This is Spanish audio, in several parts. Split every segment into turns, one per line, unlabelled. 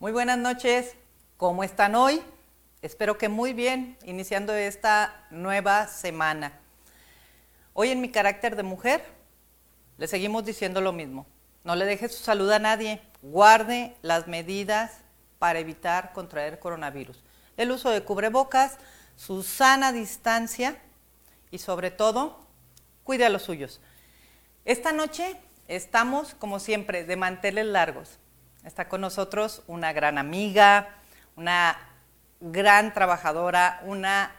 Muy buenas noches, ¿cómo están hoy? Espero que muy bien, iniciando esta nueva semana. Hoy en mi carácter de mujer, le seguimos diciendo lo mismo. No le deje su salud a nadie, guarde las medidas para evitar contraer coronavirus. El uso de cubrebocas, su sana distancia y sobre todo, cuide a los suyos. Esta noche estamos, como siempre, de manteles largos. Está con nosotros una gran amiga, una gran trabajadora, una,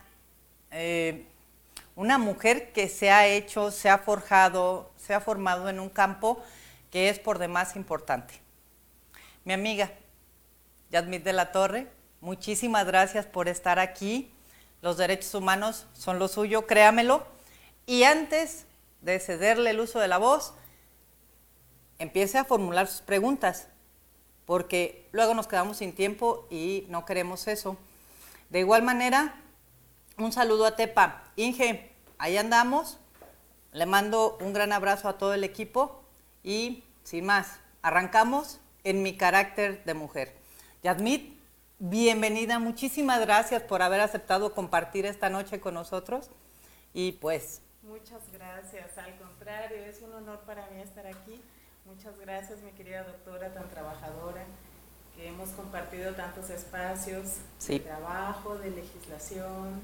eh, una mujer que se ha hecho, se ha forjado, se ha formado en un campo que es por demás importante. Mi amiga, Yadmit de la Torre, muchísimas gracias por estar aquí. Los derechos humanos son lo suyo, créamelo. Y antes de cederle el uso de la voz, empiece a formular sus preguntas porque luego nos quedamos sin tiempo y no queremos eso. De igual manera, un saludo a Tepa. Inge, ahí andamos. Le mando un gran abrazo a todo el equipo y sin más, arrancamos en mi carácter de mujer. Yadmit, bienvenida, muchísimas gracias por haber aceptado compartir esta noche con nosotros y pues...
Muchas gracias, al contrario, es un honor para mí estar aquí Muchas gracias, mi querida doctora tan trabajadora, que hemos compartido tantos espacios de trabajo, de legislación.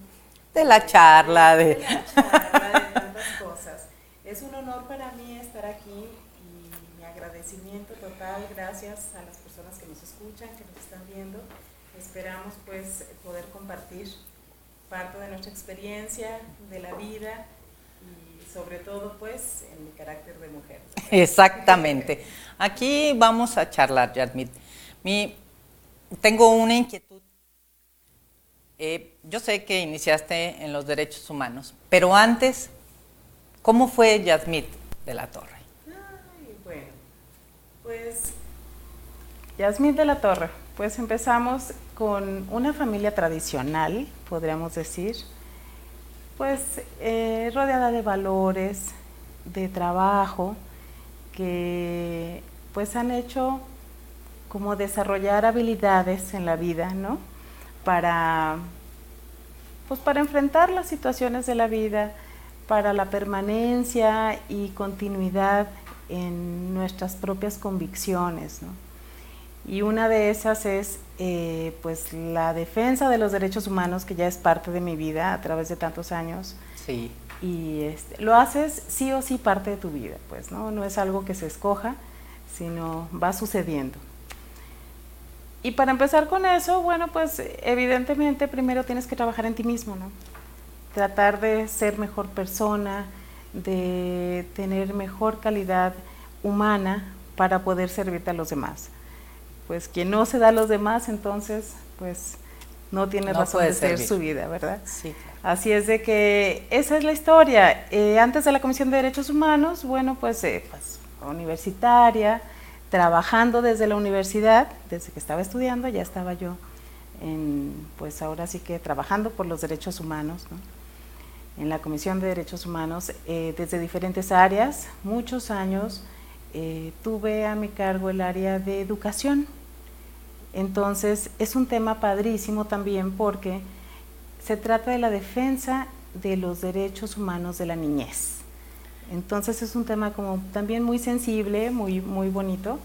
De la charla,
de... la charla, de tantas cosas. Es un honor para mí estar aquí y mi agradecimiento total, gracias a las personas que nos escuchan, que nos están viendo. Esperamos pues poder compartir parte de nuestra experiencia, de la vida sobre todo pues en mi carácter de mujer.
Exactamente. Aquí vamos a charlar, Yadmit. Mi, tengo una inquietud. Eh, yo sé que iniciaste en los derechos humanos, pero antes, ¿cómo fue Yadmit de la Torre?
Ay, bueno, pues Yasmit de la Torre, pues empezamos con una familia tradicional, podríamos decir, pues eh, rodeada de valores, de trabajo, que pues han hecho como desarrollar habilidades en la vida, ¿no? Para, pues para enfrentar las situaciones de la vida, para la permanencia y continuidad en nuestras propias convicciones, ¿no? Y una de esas es eh, pues la defensa de los derechos humanos, que ya es parte de mi vida a través de tantos años.
Sí.
Y este, lo haces sí o sí parte de tu vida, pues, ¿no? No es algo que se escoja, sino va sucediendo. Y para empezar con eso, bueno, pues evidentemente primero tienes que trabajar en ti mismo, ¿no? Tratar de ser mejor persona, de tener mejor calidad humana para poder servirte a los demás pues quien no se da a los demás, entonces pues no tiene razón de ser su vida, ¿verdad?
Sí.
Así es de que esa es la historia. Eh, antes de la Comisión de Derechos Humanos, bueno, pues, eh, pues, universitaria, trabajando desde la universidad, desde que estaba estudiando, ya estaba yo en, pues ahora sí que trabajando por los derechos humanos, ¿no? en la Comisión de Derechos Humanos, eh, desde diferentes áreas, muchos años, eh, tuve a mi cargo el área de educación. Entonces es un tema padrísimo también porque se trata de la defensa de los derechos humanos de la niñez. Entonces es un tema como también muy sensible, muy, muy bonito.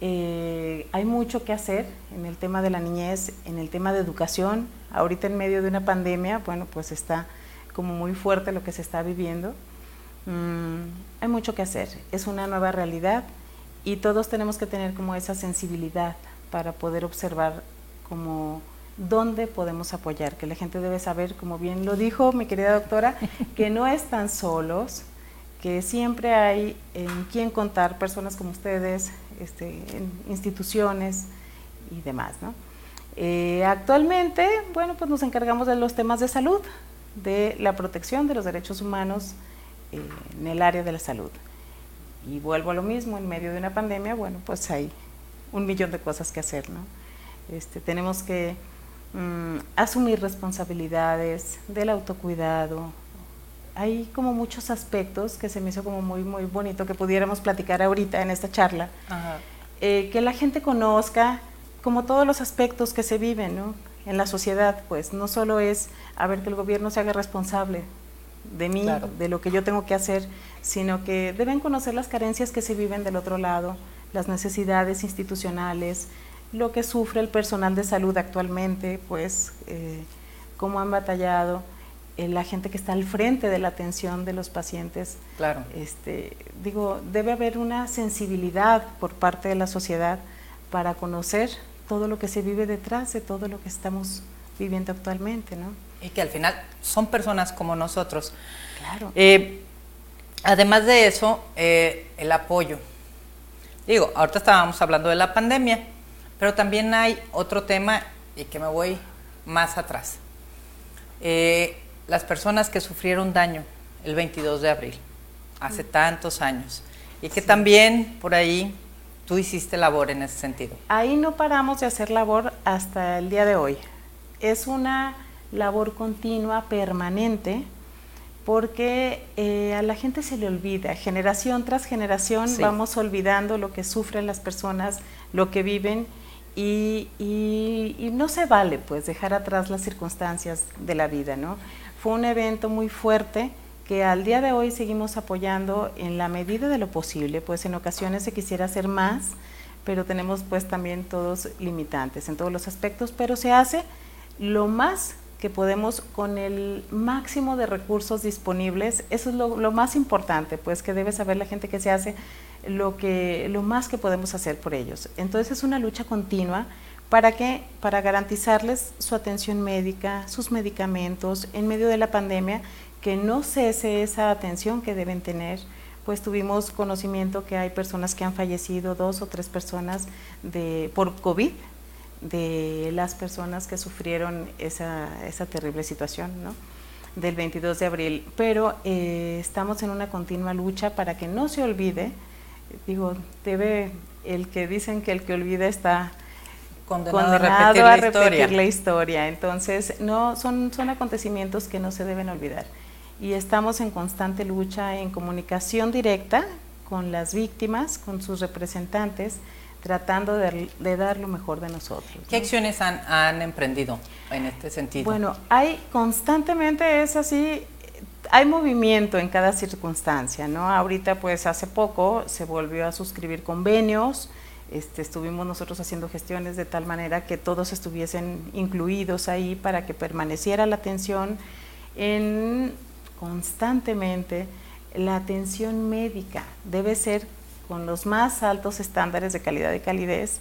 Eh, hay mucho que hacer en el tema de la niñez, en el tema de educación. Ahorita en medio de una pandemia, bueno, pues está como muy fuerte lo que se está viviendo. Mm, hay mucho que hacer, es una nueva realidad y todos tenemos que tener como esa sensibilidad para poder observar como dónde podemos apoyar, que la gente debe saber, como bien lo dijo mi querida doctora, que no están solos, que siempre hay en quien contar personas como ustedes, este, en instituciones y demás. ¿no? Eh, actualmente, bueno, pues nos encargamos de los temas de salud, de la protección de los derechos humanos en el área de la salud. Y vuelvo a lo mismo, en medio de una pandemia, bueno, pues hay un millón de cosas que hacer, ¿no? Este, tenemos que mm, asumir responsabilidades del autocuidado. Hay como muchos aspectos que se me hizo como muy, muy bonito que pudiéramos platicar ahorita en esta charla. Eh, que la gente conozca como todos los aspectos que se viven ¿no? en la sociedad, pues no solo es a ver que el gobierno se haga responsable de mí, de lo que yo tengo que hacer, sino que deben conocer las carencias que se viven del otro lado, las necesidades institucionales, lo que sufre el personal de salud actualmente, pues eh, cómo han batallado eh, la gente que está al frente de la atención de los pacientes.
Claro.
Este, digo, debe haber una sensibilidad por parte de la sociedad para conocer todo lo que se vive detrás de todo lo que estamos viviendo actualmente, ¿no?
Y que al final son personas como nosotros.
Claro.
Eh, además de eso, el apoyo. Digo, ahorita estábamos hablando de la pandemia, pero también hay otro tema y que me voy más atrás. Eh, las personas que sufrieron daño el 22 de abril, hace mm. tantos años, y que también por ahí tú hiciste labor en ese sentido.
Ahí no paramos de hacer labor hasta el día de hoy. Es una labor continua, permanente, porque eh, a la gente se le olvida, generación tras generación vamos olvidando lo que sufren las personas, lo que viven y, no se vale pues dejar atrás las circunstancias de la vida, ¿no? Fue un evento muy fuerte que al día de hoy seguimos apoyando en la medida de lo posible, pues en ocasiones se quisiera hacer más, pero tenemos pues también todos limitantes en todos los aspectos, pero se hace lo más que podemos con el máximo de recursos disponibles, eso es lo, más importante, pues que debe saber la gente que se hace lo, que, lo más que podemos hacer por ellos. Entonces es una lucha continua para que para garantizarles su atención médica, sus medicamentos en medio de la pandemia, que no cese esa atención que deben tener, pues tuvimos conocimiento que hay personas que han fallecido, dos o tres personas de, por COVID, de las personas que sufrieron esa, esa terrible situación, ¿no? del 22 de abril, pero eh, estamos en una continua lucha para que no se olvide digo, debe, el que dicen que el que olvida está condenado, a, repetir, la historia. Entonces, no, son, son acontecimientos que no se deben olvidar. Y estamos en constante lucha, en comunicación directa con las víctimas, con sus representantes, tratando de, dar lo mejor de nosotros.
¿Qué acciones han, han emprendido en este sentido?
Bueno, hay constantemente, es así, hay movimiento en cada circunstancia, ¿no? Ahorita, pues hace poco se volvió a suscribir convenios, este, estuvimos nosotros haciendo gestiones de tal manera que todos estuviesen incluidos ahí para que permaneciera la atención en constantemente la atención médica debe ser con los más altos estándares de calidad y calidez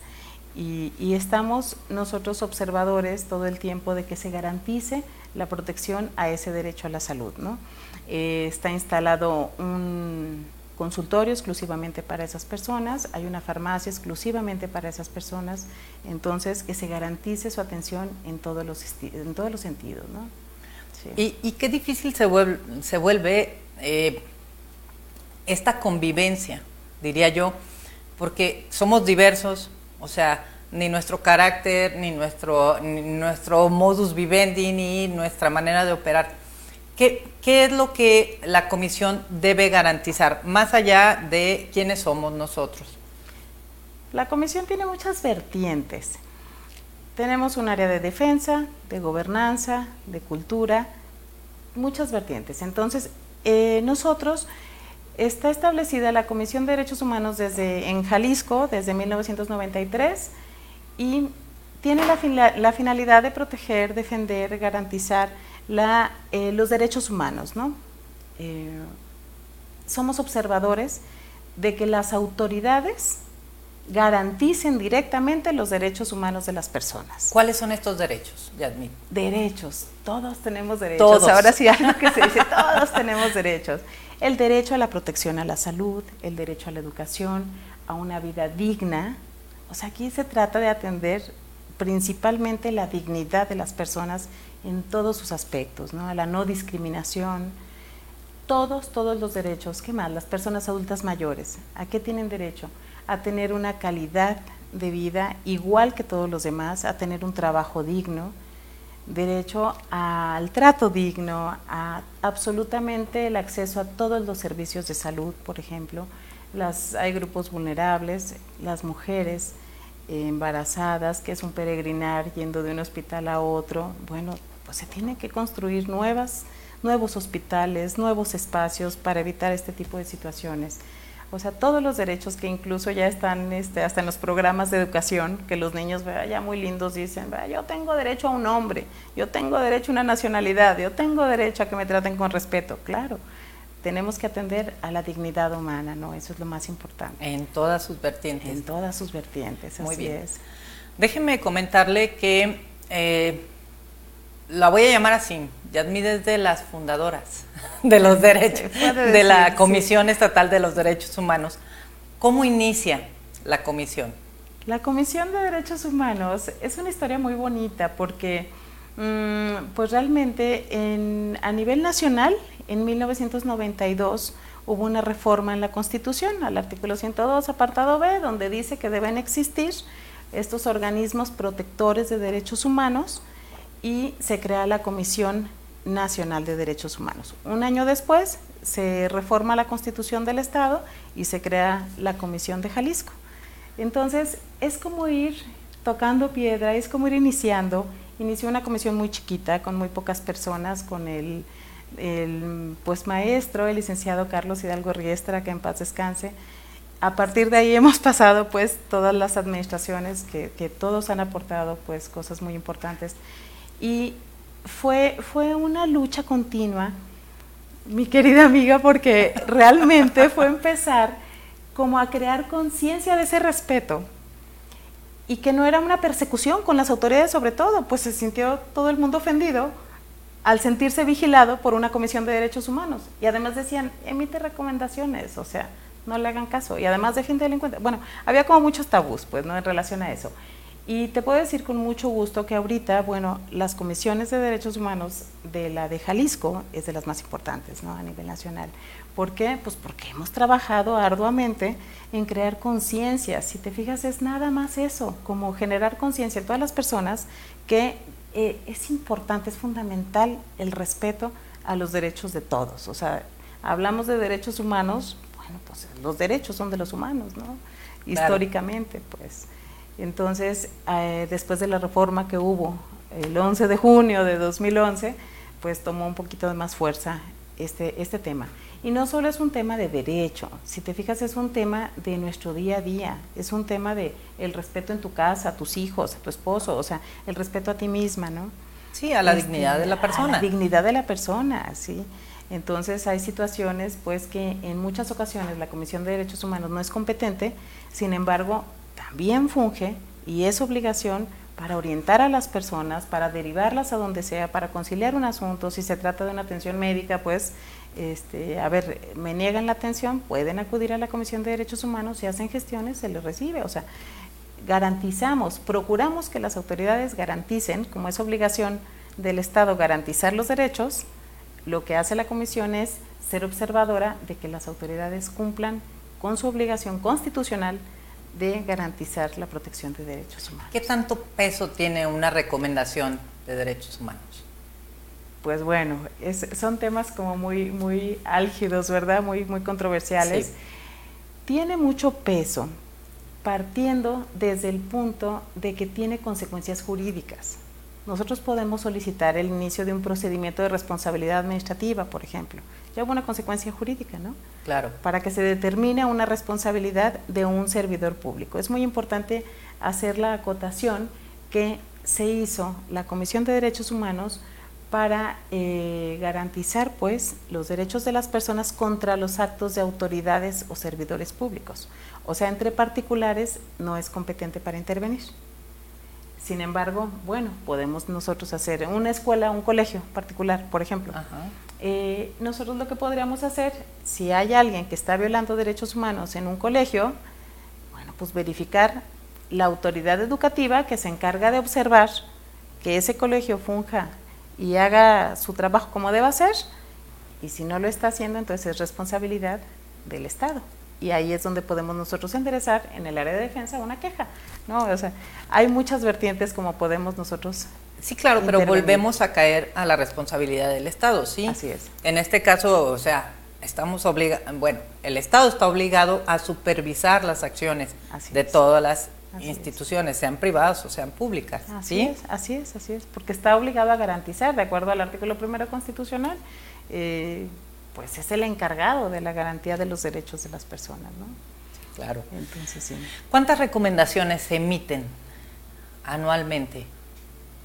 y, y estamos nosotros observadores todo el tiempo de que se garantice la protección a ese derecho a la salud. ¿no? Eh, está instalado un consultorio exclusivamente para esas personas, hay una farmacia exclusivamente para esas personas, entonces que se garantice su atención en todos los, en todos los sentidos. ¿no?
Y, qué difícil se vuelve, se vuelve eh, esta convivencia, diría yo, porque somos diversos, o sea, ni nuestro carácter, ni nuestro, nuestro modus vivendi, ni nuestra manera de operar. ¿Qué, ¿Qué es lo que la comisión debe garantizar, más allá de quiénes somos nosotros?
La comisión tiene muchas vertientes. Tenemos un área de defensa, de gobernanza, de cultura, muchas vertientes. Entonces, eh, nosotros está establecida la Comisión de Derechos Humanos desde en Jalisco desde 1993 y tiene la, finalidad de proteger, defender, garantizar eh, los derechos humanos. ¿no? Eh, somos observadores de que las autoridades garanticen directamente los derechos humanos de las personas.
¿Cuáles son estos derechos, Yadmin?
Derechos, todos tenemos derechos. Todos. Ahora sí, algo que se dice, todos tenemos derechos. El derecho a la protección a la salud, el derecho a la educación, a una vida digna, o sea, aquí se trata de atender principalmente la dignidad de las personas en todos sus aspectos, ¿no? A la no discriminación, todos, todos los derechos. ¿Qué más? Las personas adultas mayores, ¿a qué tienen derecho? A tener una calidad de vida igual que todos los demás, a tener un trabajo digno, derecho al trato digno, a absolutamente el acceso a todos los servicios de salud, por ejemplo, las, hay grupos vulnerables, las mujeres, embarazadas, que es un peregrinar yendo de un hospital a otro. Bueno, pues se tiene que construir nuevas, nuevos hospitales, nuevos espacios para evitar este tipo de situaciones. O sea, todos los derechos que incluso ya están este, hasta en los programas de educación, que los niños ya muy lindos dicen, yo tengo derecho a un hombre, yo tengo derecho a una nacionalidad, yo tengo derecho a que me traten con respeto. Claro, tenemos que atender a la dignidad humana, ¿no? Eso es lo más importante.
En todas sus vertientes.
En todas sus vertientes,
Muy
así
bien.
es.
Déjeme comentarle que eh, la voy a llamar así, Yadmid es de las fundadoras de los derechos, de la
sí.
Comisión Estatal de los Derechos Humanos. ¿Cómo inicia la comisión?
La Comisión de Derechos Humanos es una historia muy bonita porque, mm, pues realmente en- a nivel nacional, en 1992 hubo una reforma en la Constitución, al artículo 102, apartado B, donde dice que deben existir estos organismos protectores de derechos humanos y se crea la Comisión Nacional de Derechos Humanos. Un año después se reforma la Constitución del Estado y se crea la Comisión de Jalisco. Entonces, es como ir tocando piedra, es como ir iniciando. Inició una comisión muy chiquita, con muy pocas personas, con el, el, pues maestro, el licenciado Carlos Hidalgo Riestra, que en paz descanse. A partir de ahí hemos pasado pues todas las administraciones que, que todos han aportado pues cosas muy importantes. Y fue, fue una lucha continua, mi querida amiga, porque realmente fue empezar como a crear conciencia de ese respeto y que no era una persecución con las autoridades sobre todo, pues se sintió todo el mundo ofendido al sentirse vigilado por una comisión de derechos humanos. Y además decían, emite recomendaciones, o sea, no le hagan caso. Y además defiende delincuentes. Bueno, había como muchos tabús, pues, ¿no? En relación a eso. Y te puedo decir con mucho gusto que ahorita, bueno, las comisiones de derechos humanos de la de Jalisco es de las más importantes, ¿no? A nivel nacional. ¿Por qué? Pues porque hemos trabajado arduamente en crear conciencia. Si te fijas, es nada más eso, como generar conciencia en todas las personas que eh, es importante, es fundamental el respeto a los derechos de todos. O sea, hablamos de derechos humanos, bueno, pues los derechos son de los humanos, ¿no?
Claro.
Históricamente, pues. Entonces, eh, después de la reforma que hubo el 11 de junio de 2011, pues tomó un poquito de más fuerza este, este tema. Y no solo es un tema de derecho, si te fijas es un tema de nuestro día a día, es un tema de el respeto en tu casa, a tus hijos, a tu esposo, o sea, el respeto a ti misma, ¿no?
Sí, a la
Este,
dignidad de la
A
persona.
la dignidad de la persona, sí. Entonces hay situaciones pues que en muchas ocasiones la Comisión de Derechos Humanos no es competente, sin embargo, también funge y es obligación para orientar a las personas, para derivarlas a donde sea, para conciliar un asunto, si se trata de una atención médica, pues, este, a ver, me niegan la atención, pueden acudir a la Comisión de Derechos Humanos, si hacen gestiones, se les recibe, o sea, garantizamos, procuramos que las autoridades garanticen, como es obligación del Estado garantizar los derechos, lo que hace la Comisión es ser observadora de que las autoridades cumplan con su obligación constitucional de garantizar la protección de derechos humanos.
¿Qué tanto peso tiene una recomendación de derechos humanos?
Pues bueno, es- son temas como muy, muy álgidos, ¿verdad? Muy, muy controversiales.
Sí.
Tiene mucho peso partiendo desde el punto de que tiene consecuencias jurídicas. Nosotros podemos solicitar el inicio de un procedimiento de responsabilidad administrativa, por ejemplo. Ya hubo una consecuencia jurídica, ¿no?
Claro.
para que se determine una responsabilidad de un servidor público. Es muy importante hacer la acotación que se hizo la Comisión de Derechos Humanos para eh, garantizar pues los derechos de las personas contra los actos de autoridades o servidores públicos. O sea, entre particulares no es competente para intervenir. Sin embargo, bueno, podemos nosotros hacer una escuela, un colegio particular, por ejemplo.
Ajá.
Eh, nosotros lo que podríamos hacer, si hay alguien que está violando derechos humanos en un colegio, bueno, pues verificar la autoridad educativa que se encarga de observar que ese colegio funja y haga su trabajo como deba ser, y si no lo está haciendo, entonces es responsabilidad del Estado. Y ahí es donde podemos nosotros enderezar en el área de defensa una queja. ¿no? O sea, hay muchas vertientes como podemos nosotros
Sí, claro, pero volvemos a caer a la responsabilidad del Estado, ¿sí?
Así es.
En este caso, o sea, estamos obligados, bueno, el Estado está obligado a supervisar las acciones
Así
de
es.
todas las instituciones, sean privadas o sean públicas.
Así es, así es, así es, porque está obligado a garantizar, de acuerdo al artículo primero constitucional, eh, pues es el encargado de la garantía de los derechos de las personas, ¿no?
Claro. Entonces, sí. ¿Cuántas recomendaciones se emiten anualmente?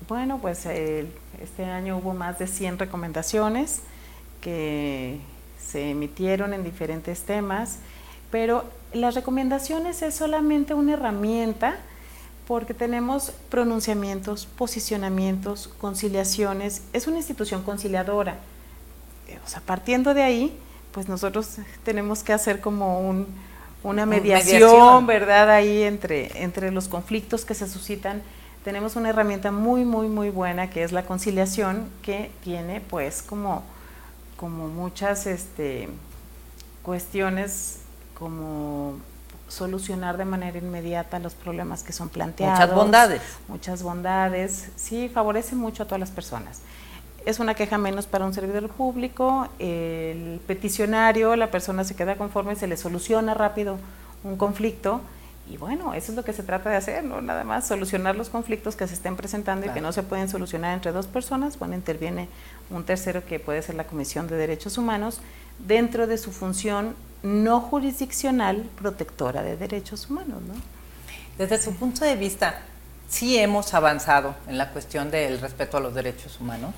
Bueno, pues este año hubo más de 100 recomendaciones que se emitieron en diferentes temas, pero las recomendaciones es solamente una herramienta porque tenemos pronunciamientos, posicionamientos, conciliaciones, es una institución conciliadora. O sea, partiendo de ahí, pues nosotros tenemos que hacer como una mediación, ¿verdad? Ahí entre, entre los conflictos que se suscitan. Tenemos una herramienta muy, muy, muy buena que es la conciliación, que tiene pues como, como muchas este, cuestiones como solucionar de manera inmediata los problemas que son planteados.
Muchas bondades.
Muchas bondades. Sí, favorece mucho a todas las personas. Es una queja menos para un servidor público, el peticionario, la persona se queda conforme, se le soluciona rápido un conflicto y bueno, eso es lo que se trata de hacer, ¿no? Nada más solucionar los conflictos que se estén presentando y que no se pueden solucionar entre dos personas. Bueno, interviene un tercero que puede ser la Comisión de Derechos Humanos dentro de su función no jurisdiccional protectora de derechos humanos. ¿no?
Desde su punto de vista, ¿sí hemos avanzado en la cuestión del respeto a los derechos humanos?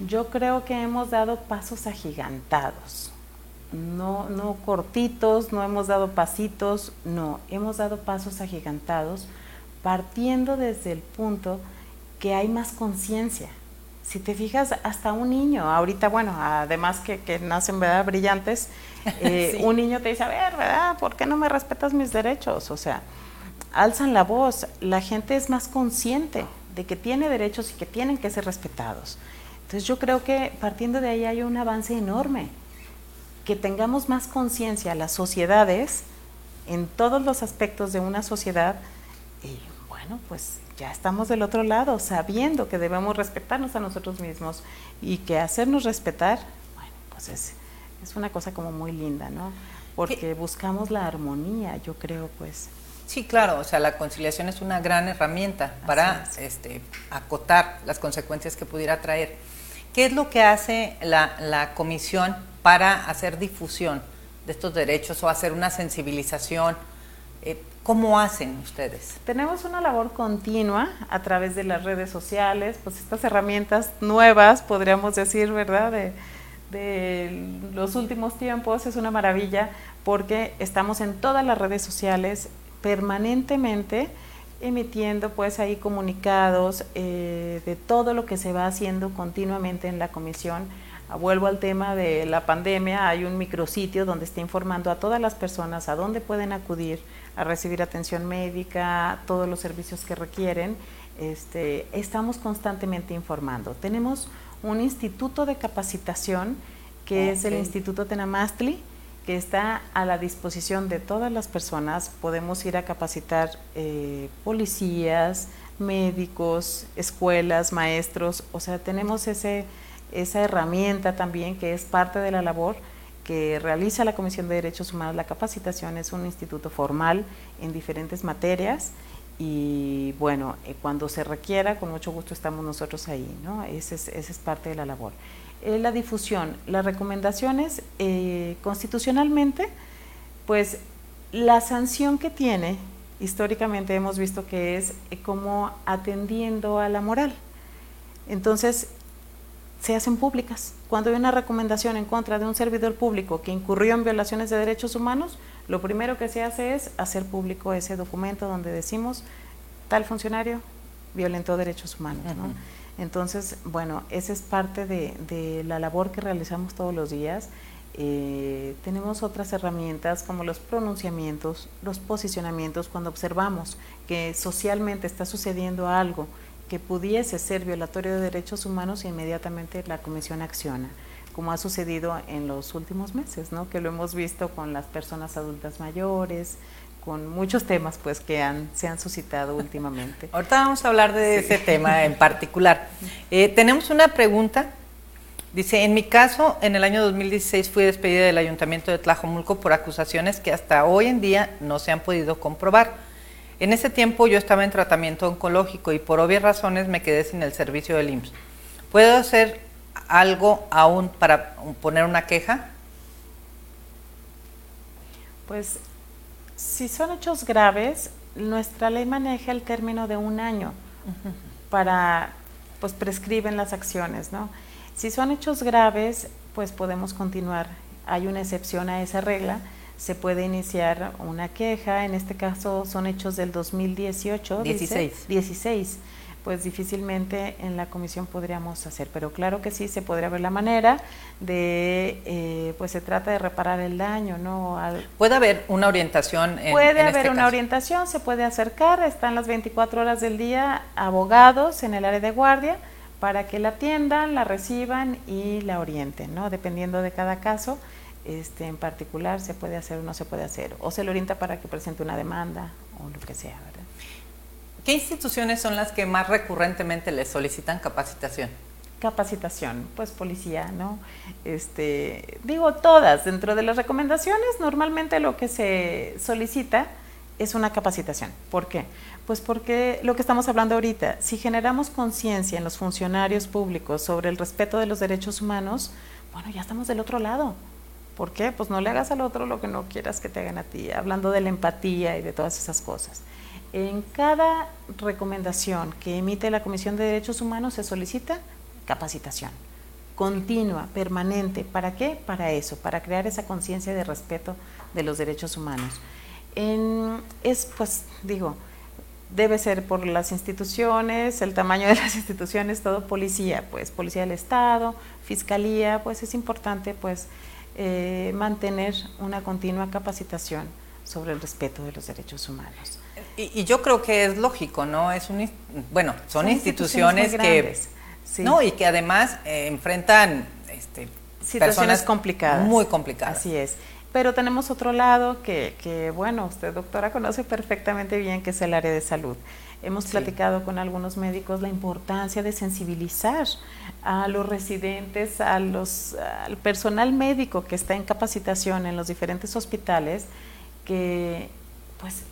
Yo creo que hemos dado pasos agigantados, no, no cortitos, no hemos dado pasitos, no, hemos dado pasos agigantados partiendo desde el punto que hay más conciencia si te fijas, hasta un niño, ahorita, bueno, además que, que nacen, ¿verdad?, brillantes, eh, un niño te dice, a ver, ¿verdad?, ¿por qué no me respetas mis derechos? O sea, alzan la voz, la gente es más consciente de que tiene derechos y que tienen que ser respetados. Entonces yo creo que partiendo de ahí hay un avance enorme, que tengamos más conciencia las sociedades en todos los aspectos de una sociedad y bueno, pues ya estamos del otro lado, sabiendo que debemos respetarnos a nosotros mismos y que hacernos respetar, bueno, pues es, es una cosa como muy linda, ¿no? Porque buscamos la armonía, yo creo, pues.
Sí, claro, o sea, la conciliación es una gran herramienta para este, acotar las consecuencias que pudiera traer. ¿Qué es lo que hace la, comisión para hacer difusión de estos derechos o hacer una sensibilización? Eh, ¿Cómo hacen ustedes?
Tenemos una labor continua a través de las redes sociales, pues estas herramientas nuevas, podríamos decir, ¿verdad? De, los últimos tiempos es una maravilla porque estamos en todas las redes sociales permanentemente emitiendo pues ahí comunicados eh, de todo lo que se va haciendo continuamente en la comisión. Vuelvo al tema de la pandemia, hay un micrositio donde está informando a todas las personas a dónde pueden acudir a recibir atención médica, todos los servicios que requieren. Este, estamos constantemente informando. Tenemos un instituto de capacitación que es el Instituto Tenamastli, que está a la disposición de todas las personas. Podemos ir a capacitar eh, policías, médicos, escuelas, maestros, o sea, tenemos ese, esa herramienta también que es parte de la labor que realiza la Comisión de Derechos Humanos, la capacitación es un instituto formal en diferentes materias y bueno, eh, cuando se requiera, con mucho gusto estamos nosotros ahí, ¿no? Esa es, es parte de la labor. Eh, la difusión, las recomendaciones, eh, constitucionalmente, pues la sanción que tiene, históricamente hemos visto que es como atendiendo a la moral. Entonces, se hacen públicas. Cuando hay una recomendación en contra de un servidor público que incurrió en violaciones de derechos humanos, lo primero que se hace es hacer público ese documento donde decimos tal funcionario violentó derechos humanos. Entonces, bueno, esa es parte de, la labor que realizamos todos los días. Eh, tenemos otras herramientas como los pronunciamientos, los posicionamientos, cuando observamos que socialmente está sucediendo algo que pudiese ser violatorio de derechos humanos, inmediatamente la Comisión acciona, como ha sucedido en los últimos meses, ¿no? que lo hemos visto con las personas adultas mayores, con muchos temas pues que han, se han suscitado últimamente.
Ahorita vamos a hablar de ese tema en particular. Eh, tenemos una pregunta. Dice, en mi caso, en el año 2016 fui despedida del Ayuntamiento de Tlajomulco por acusaciones que hasta hoy en día no se han podido comprobar. En ese tiempo yo estaba en tratamiento oncológico y por obvias razones me quedé sin el servicio del IMSS. ¿Puedo hacer algo aún para poner una queja?
Pues si son hechos graves, nuestra ley maneja el término de un año para, pues prescriben las acciones, ¿no? Si son hechos graves, pues podemos continuar. Hay una excepción a esa regla, se puede iniciar una queja, en este caso son hechos del 2018.
16.
16 pues difícilmente en la comisión podríamos hacer. Pero claro que sí se podría ver la manera de, eh, pues se trata de reparar el daño, ¿no?
¿Puede haber una orientación?
En, puede haber este una orientación, se puede acercar, están las 24 horas del día abogados en el área de guardia para que la atiendan, la reciban y la orienten, ¿no? Dependiendo de cada caso. Este, en particular se puede hacer o no se puede hacer, o se le orienta para que presente una demanda o lo que sea, ¿verdad?
¿Qué instituciones son las que más recurrentemente les solicitan capacitación?
Capacitación, pues policía, ¿no? Este, digo todas, dentro de las recomendaciones normalmente lo que se solicita es una capacitación. ¿Por qué? Pues porque lo que estamos hablando ahorita, si generamos conciencia en los funcionarios públicos sobre el respeto de los derechos humanos, bueno, ya estamos del otro lado. ¿Por qué? Pues no le hagas al otro lo que no quieras que te hagan a ti, hablando de la empatía y de todas esas cosas. En cada recomendación que emite la Comisión de Derechos Humanos se solicita capacitación continua, permanente. ¿Para qué? Para eso, para crear esa conciencia de respeto de los derechos humanos. es, pues, digo, debe ser por las instituciones, el tamaño de las instituciones, todo policía, pues, policía del Estado, fiscalía, pues es importante, pues, eh, mantener una continua capacitación sobre el respeto de los derechos humanos.
Y, yo creo que es lógico, ¿no? Es un, bueno, son, instituciones, que no y que además eh, enfrentan este,
situaciones complicadas,
muy complicadas.
Así es. Pero tenemos otro lado que, que, bueno, usted doctora conoce perfectamente bien, que es el área de salud. Hemos platicado con algunos médicos la importancia de sensibilizar a los residentes, a los, al personal médico que está en capacitación en los diferentes hospitales, que pues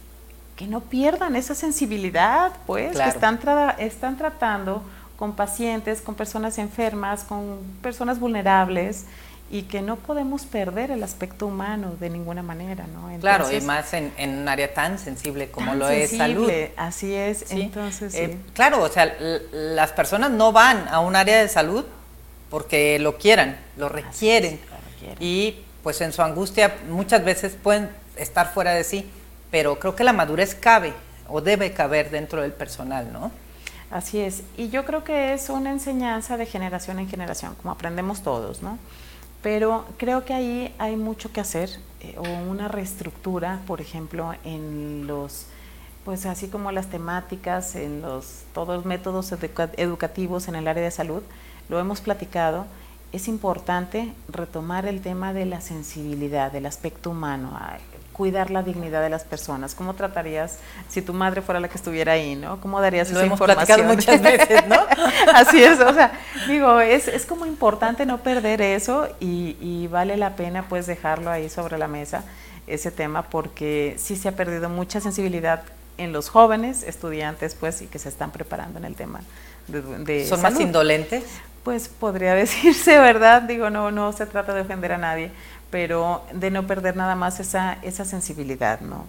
que no pierdan esa sensibilidad, pues, que están, están tratando con pacientes, con personas enfermas, con personas vulnerables y que no podemos perder el aspecto humano de ninguna manera, ¿no?
claro, y más en, un área tan sensible como lo es salud.
Así es, entonces eh,
Claro, o sea, las personas no van a un área de salud porque lo quieran, lo requieren. Y pues en su angustia muchas veces pueden estar fuera de sí pero creo que la madurez cabe o debe caber dentro del personal, ¿no?
Así es, y yo creo que es una enseñanza de generación en generación, como aprendemos todos, ¿no? Pero creo que ahí hay mucho que hacer, eh, o una reestructura, por ejemplo, en los, pues así como las temáticas, en los, todos los métodos educativos en el área de salud, lo hemos platicado, es importante retomar el tema de la sensibilidad, del aspecto humano cuidar la dignidad de las personas. ¿Cómo tratarías si tu madre fuera la que estuviera ahí, no? ¿Cómo darías
Lo
esa
hemos información? muchas veces, ¿no?
Así es, o sea, digo, es, es como importante no perder eso y, y, vale la pena pues dejarlo ahí sobre la mesa, ese tema, porque sí se ha perdido mucha sensibilidad en los jóvenes estudiantes, pues, y que se están preparando en el tema de,
¿Son más indolentes?
Pues podría decirse, ¿verdad? Digo, no, no se trata de ofender a nadie, pero de no perder nada más esa, esa sensibilidad, ¿no?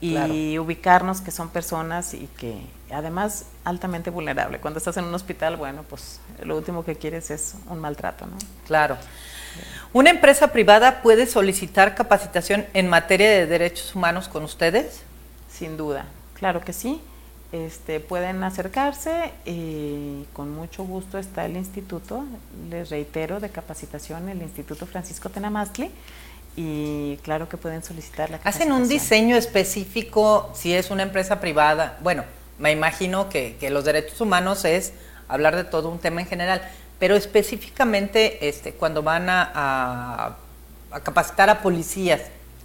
Y ubicarnos que son personas y que además altamente vulnerable. Cuando estás en un hospital, bueno, pues lo último que quieres es un maltrato, ¿no?
Claro. ¿Una empresa privada puede solicitar capacitación en materia de derechos humanos con ustedes?
Sin duda, claro que sí. Este, pueden acercarse y con mucho gusto está el instituto, les reitero, de capacitación, el Instituto Francisco Tenamastli, y claro que pueden solicitar la
capacitación. ¿Hacen un diseño específico si es una empresa privada? Bueno, me imagino que, los derechos humanos es hablar de todo un tema en general, pero específicamente este, cuando van a capacitar a policías,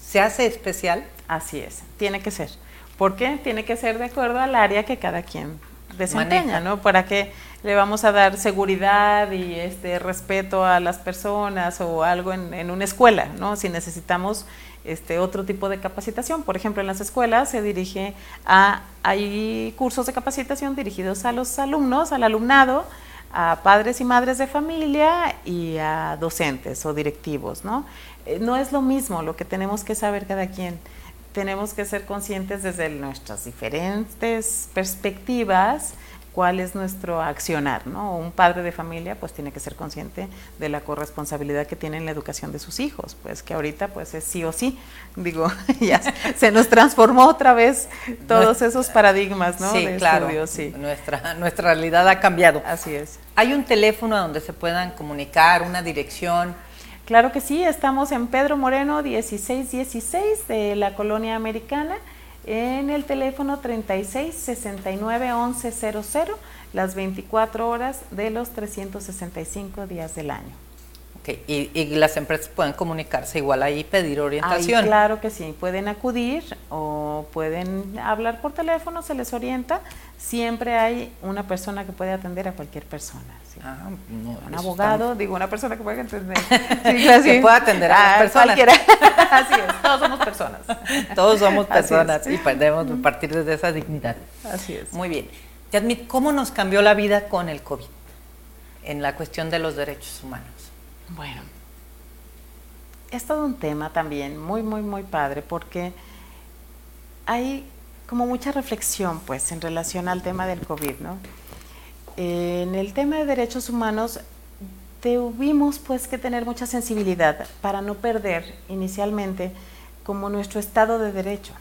¿se hace especial?
Así es, tiene que ser. ¿Por qué? Tiene que ser de acuerdo al área que cada quien desempeña, ¿no? Para que le vamos a dar seguridad y este respeto a las personas o algo en, una escuela, ¿no? Si necesitamos este, otro tipo de capacitación. Por ejemplo, en las escuelas se dirige a, hay cursos de capacitación dirigidos a los alumnos, al alumnado, a padres y madres de familia y a docentes o directivos, ¿no? Eh, no es lo mismo lo que tenemos que saber cada quien. Tenemos que ser conscientes desde nuestras diferentes perspectivas cuál es nuestro accionar, ¿no? Un padre de familia pues tiene que ser consciente de la corresponsabilidad que tiene en la educación de sus hijos, pues que ahorita pues es sí o sí, digo, ya se nos transformó otra vez todos esos paradigmas, ¿no?
Sí, claro, sí. Nuestra, nuestra realidad ha cambiado.
Así es.
¿Hay un teléfono donde se puedan comunicar, una dirección?
Claro que sí, estamos en Pedro Moreno 1616 de la colonia americana en el teléfono 36 69 11 00 las 24 horas de los 365 días del año.
Okay. Y, las empresas pueden comunicarse igual ahí, pedir orientación.
claro que sí, pueden acudir o pueden hablar por teléfono, se les orienta. Siempre hay una persona que puede atender a cualquier persona. Ah, un abogado, digo, una persona que puede atender.
que puede atender a las personas.
Así es, todos somos personas.
Todos somos personas y podemos partir desde esa dignidad.
Así es.
Muy bien. Yadmit, ¿cómo nos cambió la vida con el COVID en la cuestión de los derechos humanos?
Bueno, es todo un tema también muy, muy, muy padre porque hay como mucha reflexión pues en relación al tema del COVID, ¿no? en el tema de derechos humanos tuvimos pues que tener mucha sensibilidad para no perder inicialmente como nuestro estado de derecho,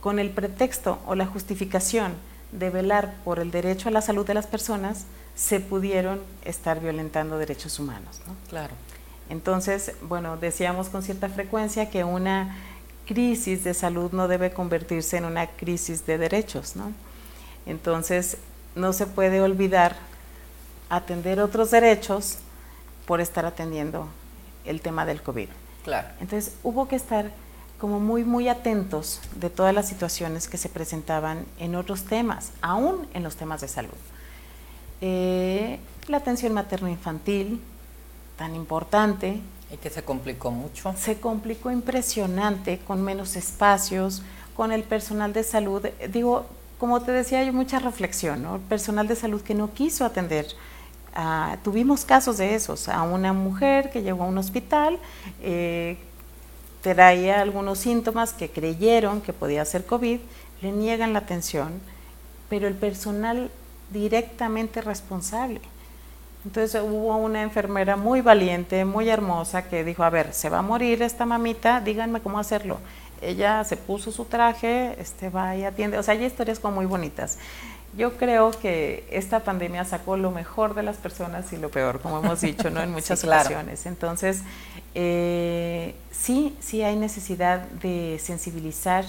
con el pretexto o la justificación de velar por el derecho a la salud de las personas, se pudieron estar violentando derechos humanos.
Claro.
Entonces, bueno, decíamos con cierta frecuencia que una crisis de salud no debe convertirse en una crisis de derechos, ¿no? Entonces, no se puede olvidar atender otros derechos por estar atendiendo el tema del COVID.
Claro.
Entonces hubo que estar como muy, muy atentos de todas las situaciones que se presentaban en otros temas, aún en los temas de salud. Eh, la atención materno-infantil, tan importante.
Y que se complicó mucho.
Se complicó impresionante, con menos espacios, con el personal de salud. Digo, como te decía, hay mucha reflexión, ¿no? Personal de salud que no quiso atender. Ah, tuvimos casos de esos, a una mujer que llegó a un hospital, eh, traía algunos síntomas que creyeron que podía ser COVID, le niegan la atención, pero el personal directamente responsable. Entonces hubo una enfermera muy valiente, muy hermosa, que dijo, a ver, se va a morir esta mamita, díganme cómo hacerlo ella se puso su traje, este, va y atiende, o sea, hay historias como muy bonitas. Yo creo que esta pandemia sacó lo mejor de las personas y lo peor, como hemos dicho, ¿no? En muchas ocasiones. Entonces, eh, sí, sí hay necesidad de sensibilizar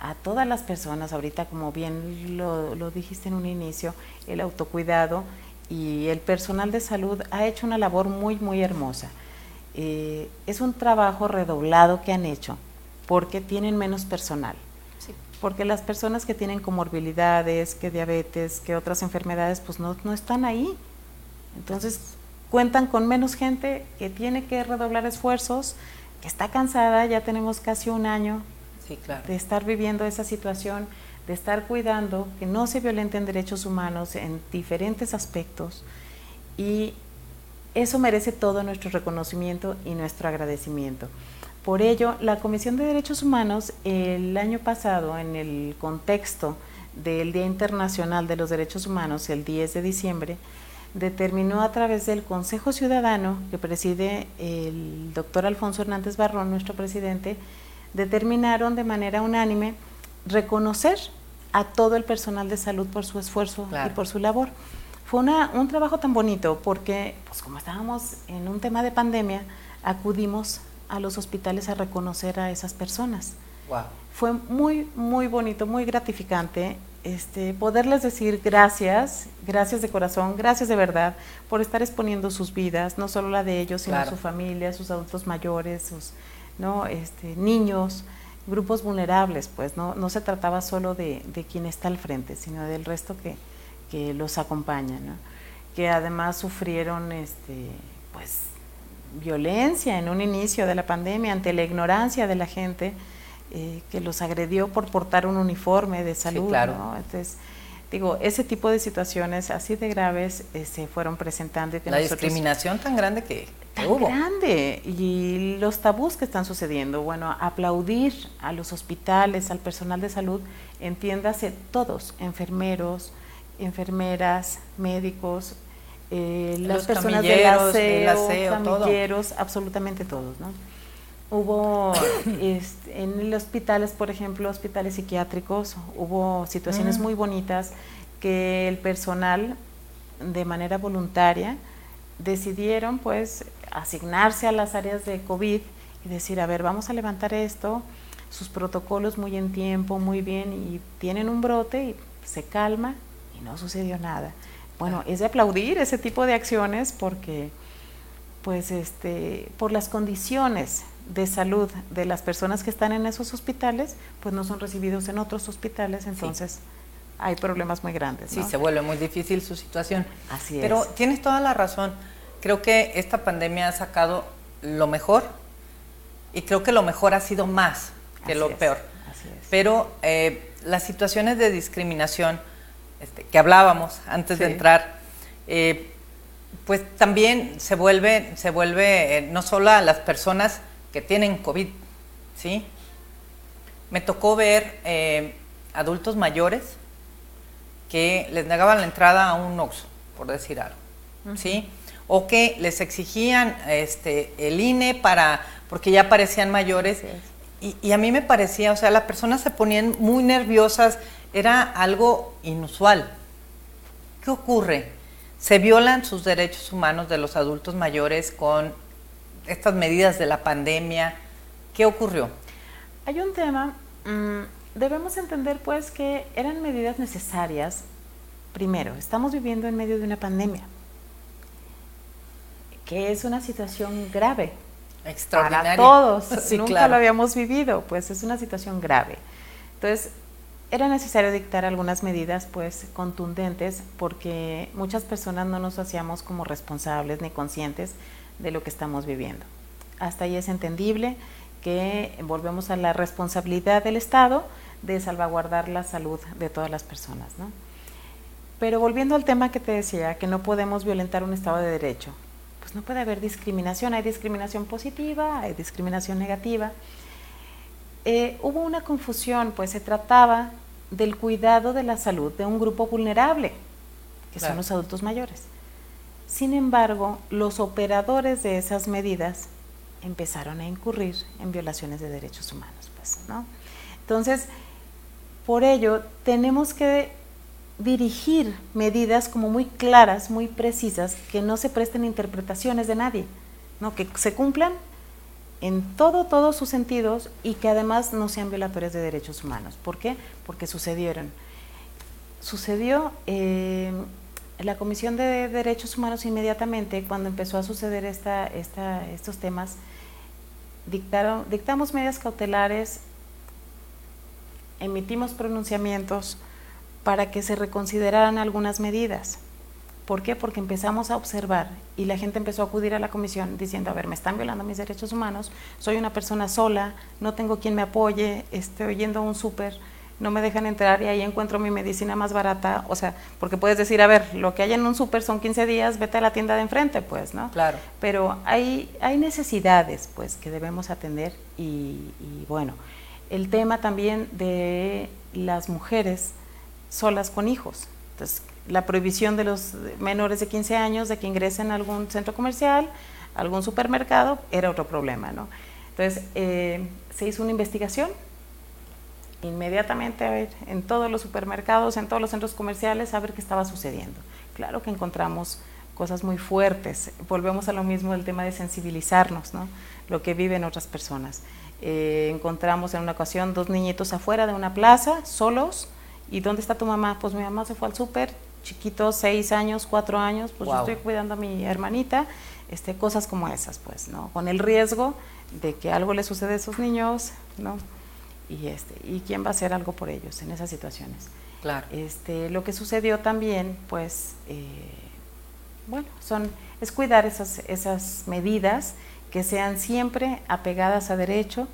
a todas las personas, ahorita como bien lo, dijiste en un inicio, el autocuidado y el personal de salud ha hecho una labor muy, muy hermosa. Eh, es un trabajo redoblado que han hecho porque tienen menos personal. Porque las personas que tienen comorbilidades, que diabetes, que otras enfermedades, pues no, no están ahí. Entonces cuentan con menos gente que tiene que redoblar esfuerzos, que está cansada, ya tenemos casi un año de estar viviendo esa situación, de estar cuidando que no se violenten derechos humanos en diferentes aspectos y eso merece todo nuestro reconocimiento y nuestro agradecimiento. Por ello, la Comisión de Derechos Humanos el año pasado, en el contexto del Día Internacional de los Derechos Humanos, el 10 de diciembre, determinó a través del Consejo Ciudadano que preside el doctor Alfonso Hernández Barrón, nuestro presidente, determinaron de manera unánime reconocer a todo el personal de salud por su esfuerzo y por su labor. Fue un trabajo tan bonito porque, pues como estábamos en un tema de pandemia, acudimos a los hospitales a reconocer a esas personas. Fue muy, muy bonito, muy gratificante este, poderles decir gracias, gracias de corazón, gracias de verdad por estar exponiendo sus vidas, no solo la de ellos, sino su familia, sus adultos mayores, sus ¿no? este, niños, grupos vulnerables, pues no, no se trataba solo de, de, quien está al frente, sino del resto que, que los acompaña, ¿no? que además sufrieron este, pues violencia en un inicio de la pandemia, ante la ignorancia de la gente eh, que los agredió por portar un uniforme de salud. Entonces, digo, ese tipo de situaciones así de graves eh, se fueron presentando.
la discriminación tan grande que,
tan grande y los tabús que están sucediendo. Bueno, aplaudir a los hospitales, al personal de salud, entiéndase todos, enfermeros, enfermeras, médicos, eh, las personas del aseo, camilleros, absolutamente todos, ¿no? Hubo este, en los hospitales, por ejemplo, hospitales psiquiátricos, hubo situaciones mm. muy bonitas que el personal de manera voluntaria decidieron pues asignarse a las áreas de COVID y decir, a ver, vamos a levantar esto, sus protocolos muy en tiempo, muy bien, y tienen un brote y se calma y no sucedió nada. Bueno, es de aplaudir ese tipo de acciones porque, pues, este, por las condiciones de salud de las personas que están en esos hospitales, pues no son recibidos en otros hospitales, entonces hay problemas muy grandes.
Sí, se vuelve muy difícil su situación.
Así es.
Pero tienes toda la razón. Creo que esta pandemia ha sacado lo mejor y creo que lo mejor ha sido más que lo peor. Así es. Pero eh, las situaciones de discriminación este, que hablábamos antes de entrar, eh, pues también se vuelve, se vuelve eh, no solo a las personas que tienen COVID, ¿sí? Me tocó ver eh, adultos mayores que les negaban la entrada a un OXXO, por decir algo, ¿sí? O que les exigían este, el INE para, porque ya parecían mayores. Y, y, a mí me parecía, o sea, las personas se ponían muy nerviosas, era algo inusual. ¿Qué ocurre? Se violan sus derechos humanos de los adultos mayores con estas medidas de la pandemia. ¿Qué ocurrió?
Hay un tema, mm, debemos entender pues que eran medidas necesarias. Primero, estamos viviendo en medio de una pandemia, que es una situación grave.
Extraordinaria.
Para todos. Nunca lo habíamos vivido, pues es una situación grave. Entonces, era necesario dictar algunas medidas pues contundentes porque muchas personas no nos hacíamos como responsables ni conscientes de lo que estamos viviendo. Hasta ahí es entendible que volvemos a la responsabilidad del Estado de salvaguardar la salud de todas las personas. ¿no? Pero volviendo al tema que te decía, que no podemos violentar un Estado de Derecho, pues no puede haber discriminación, hay discriminación positiva, hay discriminación negativa. Eh, hubo una confusión, pues se trataba del cuidado de la salud de un grupo vulnerable, que son los adultos mayores. Sin embargo, los operadores de esas medidas empezaron a incurrir en violaciones de derechos humanos. Pues, ¿no? Entonces, por ello, tenemos que dirigir medidas como muy claras, muy precisas, que no se presten interpretaciones de nadie, ¿no? que se cumplan en todo, todos sus sentidos y que además no sean violatorias de derechos humanos. ¿Por qué? Porque sucedieron. Sucedió eh, la Comisión de Derechos Humanos inmediatamente cuando empezó a suceder esta, esta, estos temas, dictaron, dictamos medidas cautelares, emitimos pronunciamientos para que se reconsideraran algunas medidas. ¿Por qué? Porque empezamos a observar y la gente empezó a acudir a la comisión diciendo, a ver, me están violando mis derechos humanos, soy una persona sola, no tengo quien me apoye, estoy yendo a un súper, no me dejan entrar y ahí encuentro mi medicina más barata, o sea, porque puedes decir, a ver, lo que hay en un súper son 15 días, vete a la tienda de enfrente, pues, ¿no?
Claro.
Pero hay, hay necesidades, pues, que debemos atender y, y bueno, el tema también de las mujeres solas con hijos. Entonces, la prohibición de los menores de 15 años de que ingresen a algún centro comercial, algún supermercado, era otro problema, ¿no? Entonces, eh, se hizo una investigación inmediatamente a ver en todos los supermercados, en todos los centros comerciales, a ver qué estaba sucediendo. Claro que encontramos cosas muy fuertes. Volvemos a lo mismo del tema de sensibilizarnos, ¿no? Lo que viven otras personas. Eh, encontramos en una ocasión dos niñitos afuera de una plaza, solos. ¿Y dónde está tu mamá? Pues mi mamá se fue al súper, chiquitos, seis años, cuatro años, pues yo estoy cuidando a mi hermanita, este, cosas como esas, pues, ¿no? Con el riesgo de que algo le suceda a esos niños, ¿no? Y, este, y quién va a hacer algo por ellos en esas situaciones.
Claro.
Este, lo que sucedió también, pues, eh, bueno, son, es cuidar esas, esas medidas que sean siempre apegadas a derecho,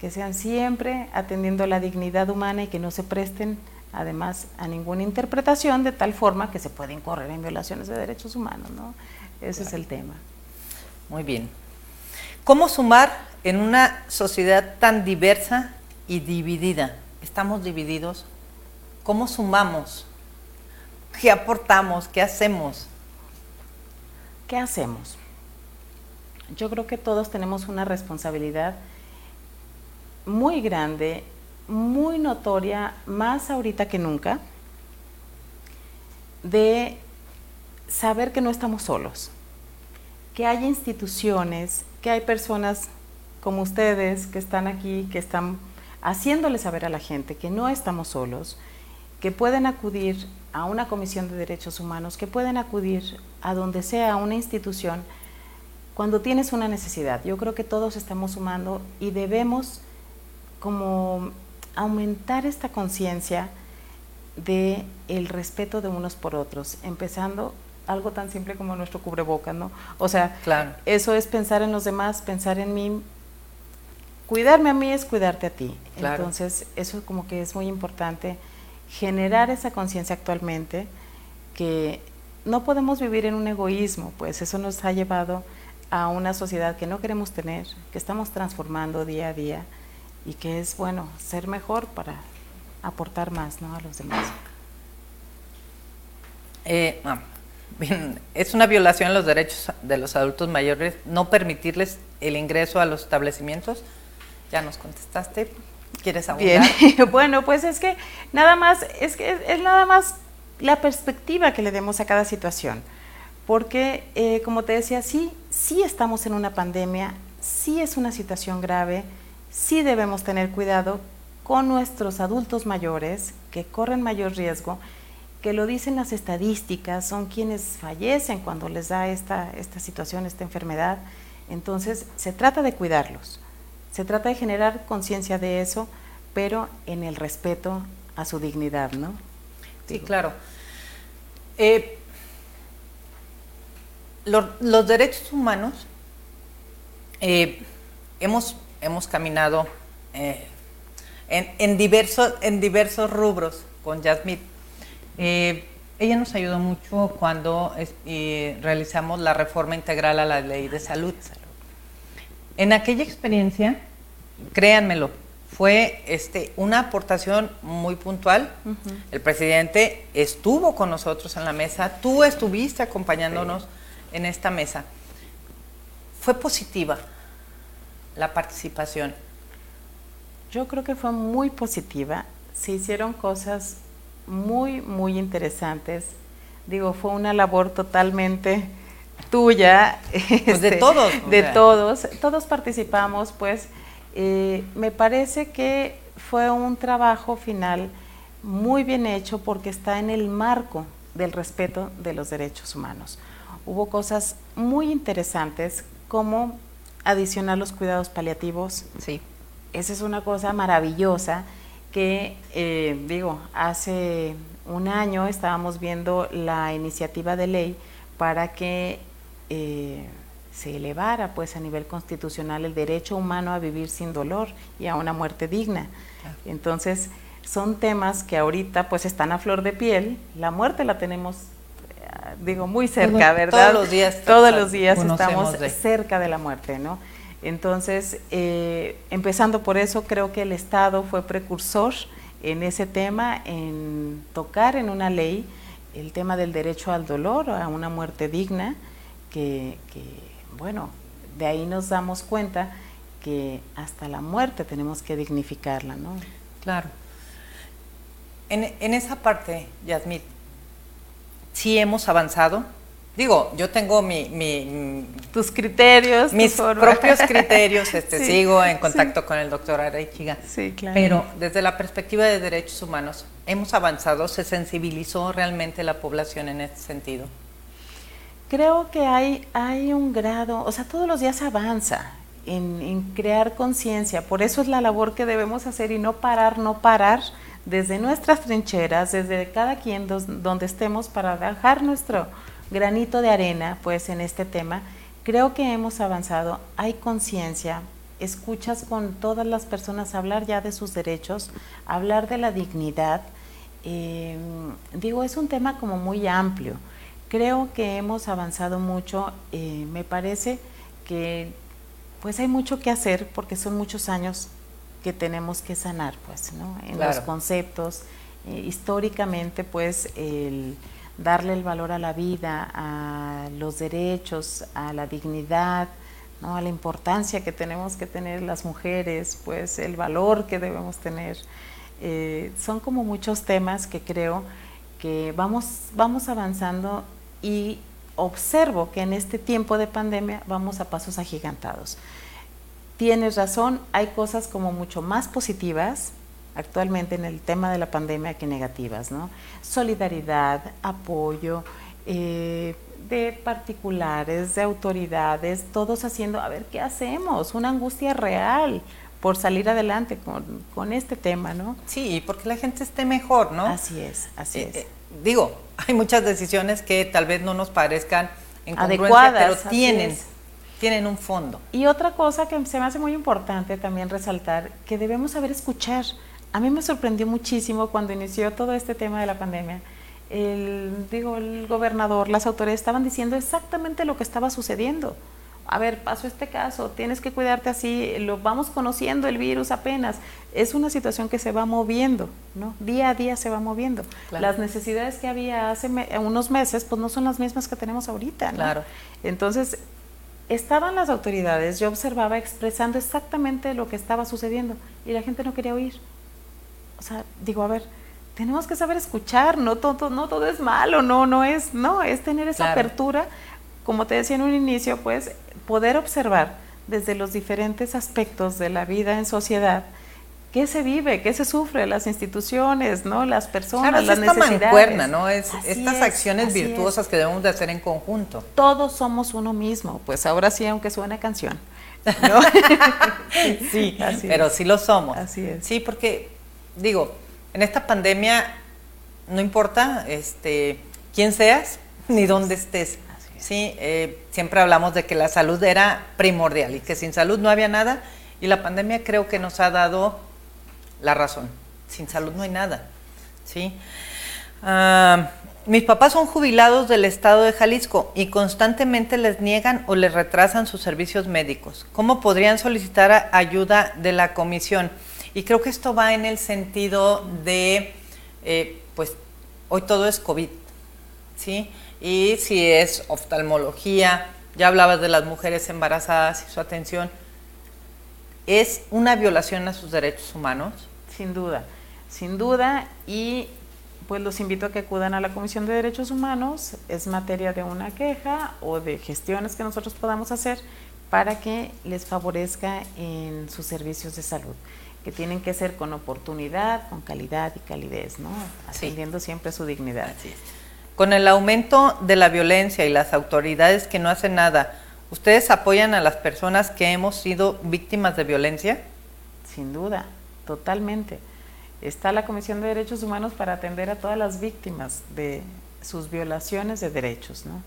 que sean siempre atendiendo a la dignidad humana y que no se presten además a ninguna interpretación de tal forma que se puede incorrer en violaciones de derechos humanos, ¿no? Ese es el tema.
Muy bien. ¿Cómo sumar en una sociedad tan diversa y dividida? Estamos divididos. ¿Cómo sumamos? ¿Qué aportamos? ¿Qué hacemos?
¿Qué hacemos? Yo creo que todos tenemos una responsabilidad muy grande, muy notoria, más ahorita que nunca, de saber que no estamos solos, que hay instituciones, que hay personas como ustedes que están aquí, que están haciéndole saber a la gente que no estamos solos, que pueden acudir a una comisión de derechos humanos, que pueden acudir a donde sea, a una institución, cuando tienes una necesidad. Yo creo que todos estamos sumando y debemos como aumentar esta conciencia de el respeto de unos por otros, empezando algo tan simple como nuestro cubreboca, ¿no? O sea, claro. eso es pensar en los demás, pensar en mí. Cuidarme a mí es cuidarte a ti. Entonces, eso como que es muy importante generar esa conciencia actualmente que no podemos vivir en un egoísmo, pues eso nos ha llevado a una sociedad que no queremos tener, que estamos transformando día a día y que es bueno ser mejor para aportar más ¿no? a los demás.
Eh, ah, es una violación de los derechos de los adultos mayores no permitirles el ingreso a los establecimientos. Ya nos contestaste. ¿Quieres abundar?
Bien, bueno, pues es que nada más, es que es, nada más la perspectiva que le demos a cada situación. Porque, eh, como te decía, sí, sí estamos en una pandemia, sí es una situación grave, sí debemos tener cuidado con nuestros adultos mayores que corren mayor riesgo, que lo dicen las estadísticas, son quienes fallecen cuando les da esta, esta situación, esta enfermedad. Entonces, se trata de cuidarlos, se trata de generar conciencia de eso, pero en el respeto a su dignidad, ¿no?
Sí, claro. Eh, los derechos humanos eh, hemos hemos caminado eh, en, diversos, en diversos rubros con Yasmith. Eh, ella nos ayudó mucho cuando realizamos la reforma integral a la ley de salud. En aquella experiencia, créanmelo, fue este, una aportación muy puntual. El presidente estuvo con nosotros en la mesa, tú estuviste acompañándonos en esta mesa. Fue positiva la participación?
Yo creo que fue muy positiva. Se hicieron cosas muy, muy interesantes. Digo, fue una labor totalmente tuya.
Pues de este, todos.
De todos. Todos participamos, pues. Eh, me parece que fue un trabajo final muy bien hecho porque está en el marco del respeto de los derechos humanos. Hubo cosas muy interesantes como adicionar los cuidados paliativos. Sí. Esa es una cosa maravillosa que, eh, digo, hace un año estábamos viendo la iniciativa de ley para que eh, se elevara pues a nivel constitucional el derecho humano a vivir sin dolor y a una muerte digna. Entonces, son temas que ahorita pues están a flor de piel, la muerte la tenemos digo, muy cerca, ¿verdad?
Todos los días.
Todos los días estamos cerca de la muerte, ¿no? Entonces, eh, empezando por eso, creo que el Estado fue precursor en ese tema, en tocar en una ley el tema del derecho al dolor, a una muerte digna, que, bueno, de ahí nos damos cuenta que hasta la muerte tenemos que dignificarla, ¿no?
Claro. En, en esa parte, Yasmit, sí hemos avanzado. Digo, yo tengo mi,
tus criterios,
mis propios criterios, este, sigo en contacto con el doctor Arechiga.
Sí, claro.
Pero desde la perspectiva de derechos humanos, hemos avanzado, se sensibilizó realmente la población en este sentido.
Creo que hay, hay un grado, o sea, todos los días avanza en, en crear conciencia, por eso es la labor que debemos hacer y no parar, no parar desde nuestras trincheras, desde cada quien donde estemos para dejar nuestro, granito de arena pues en este tema. Creo que hemos avanzado, hay conciencia, escuchas con todas las personas hablar ya de sus derechos, hablar de la dignidad. Eh, digo, es un tema como muy amplio. Creo que hemos avanzado mucho. Eh, me parece que pues hay mucho que hacer porque son muchos años que tenemos que sanar, pues, ¿no? En los conceptos. Eh, históricamente, pues, el darle el valor a la vida, a los derechos, a la dignidad, ¿no? a la importancia que tenemos que tener las mujeres, pues el valor que debemos tener. Eh, son como muchos temas que creo que vamos, vamos avanzando y observo que en este tiempo de pandemia vamos a pasos agigantados. Tienes razón, hay cosas como mucho más positivas actualmente en el tema de la pandemia que negativas, ¿no? Solidaridad, apoyo, eh, de particulares, de autoridades, todos haciendo, a ver, ¿qué hacemos? Una angustia real por salir adelante con, este tema, ¿no?
Sí, porque la gente esté mejor, ¿no?
Así es, así eh, es. Eh,
digo, hay muchas decisiones que tal vez no nos parezcan adecuadas, pero tienen, tienen un fondo.
Y otra cosa que se me hace muy importante también resaltar, que debemos saber escuchar. A mí me sorprendió muchísimo cuando inició todo este tema de la pandemia, el, digo, el gobernador, las autoridades estaban diciendo exactamente lo que estaba sucediendo. A ver, pasó este caso, tienes que cuidarte así, lo vamos conociendo el virus apenas. Es una situación que se va moviendo, ¿no? Día a día se va moviendo. Las necesidades que había hace unos meses, pues no son las mismas que tenemos ahorita,
Claro.
Entonces, estaban las autoridades, yo observaba expresando exactamente lo que estaba sucediendo y la gente no quería oír. O sea, digo, a ver, tenemos que saber escuchar, no todo, no todo es malo, no, no es, no, es tener esa apertura, como te decía en un inicio, pues poder observar desde los diferentes aspectos de la vida en sociedad, qué se vive, qué se sufre, las instituciones, ¿no? Las personas, claro, las esta necesidades.
¿no? Es, estas acciones virtuosas que debemos de hacer en conjunto.
Todos somos uno mismo, pues ahora sí, aunque suene canción. ¿no?
sí, pero sí lo somos.
Así es.
Sí, porque digo, en esta pandemia no importa este, quién seas ni dónde estés. Sí, eh, siempre hablamos de que la salud era primordial y que sin salud no había nada y la pandemia creo que nos ha dado la razón. Sin salud no hay nada. ¿sí? Ah, mis papás son jubilados del estado de Jalisco y constantemente les niegan o les retrasan sus servicios médicos. ¿Cómo podrían solicitar ayuda de la comisión? Y creo que esto va en el sentido de, eh, pues, hoy todo es COVID, ¿sí? Y si es oftalmología, ya hablabas de las mujeres embarazadas y su atención, ¿es una violación a sus derechos humanos?
Sin duda, sin duda, y pues los invito a que acudan a la Comisión de Derechos Humanos, es materia de una queja o de gestiones que nosotros podamos hacer para que les favorezca en sus servicios de salud que tienen que ser con oportunidad, con calidad y calidez, ¿no? Atendiendo siempre su dignidad.
Con el aumento de la violencia y las autoridades que no hacen nada, ¿ustedes apoyan a las personas que hemos sido víctimas de violencia?
Sin duda, totalmente. Está la Comisión de Derechos Humanos para atender a todas las víctimas de sus violaciones de derechos, ¿no?